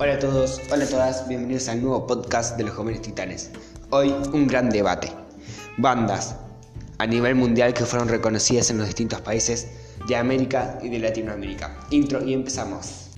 Hola a todos, hola a todas, bienvenidos al nuevo podcast de los jóvenes titanes. Hoy un gran debate. Bandas a nivel mundial que fueron reconocidas en los distintos países de América y de Latinoamérica. Intro y empezamos.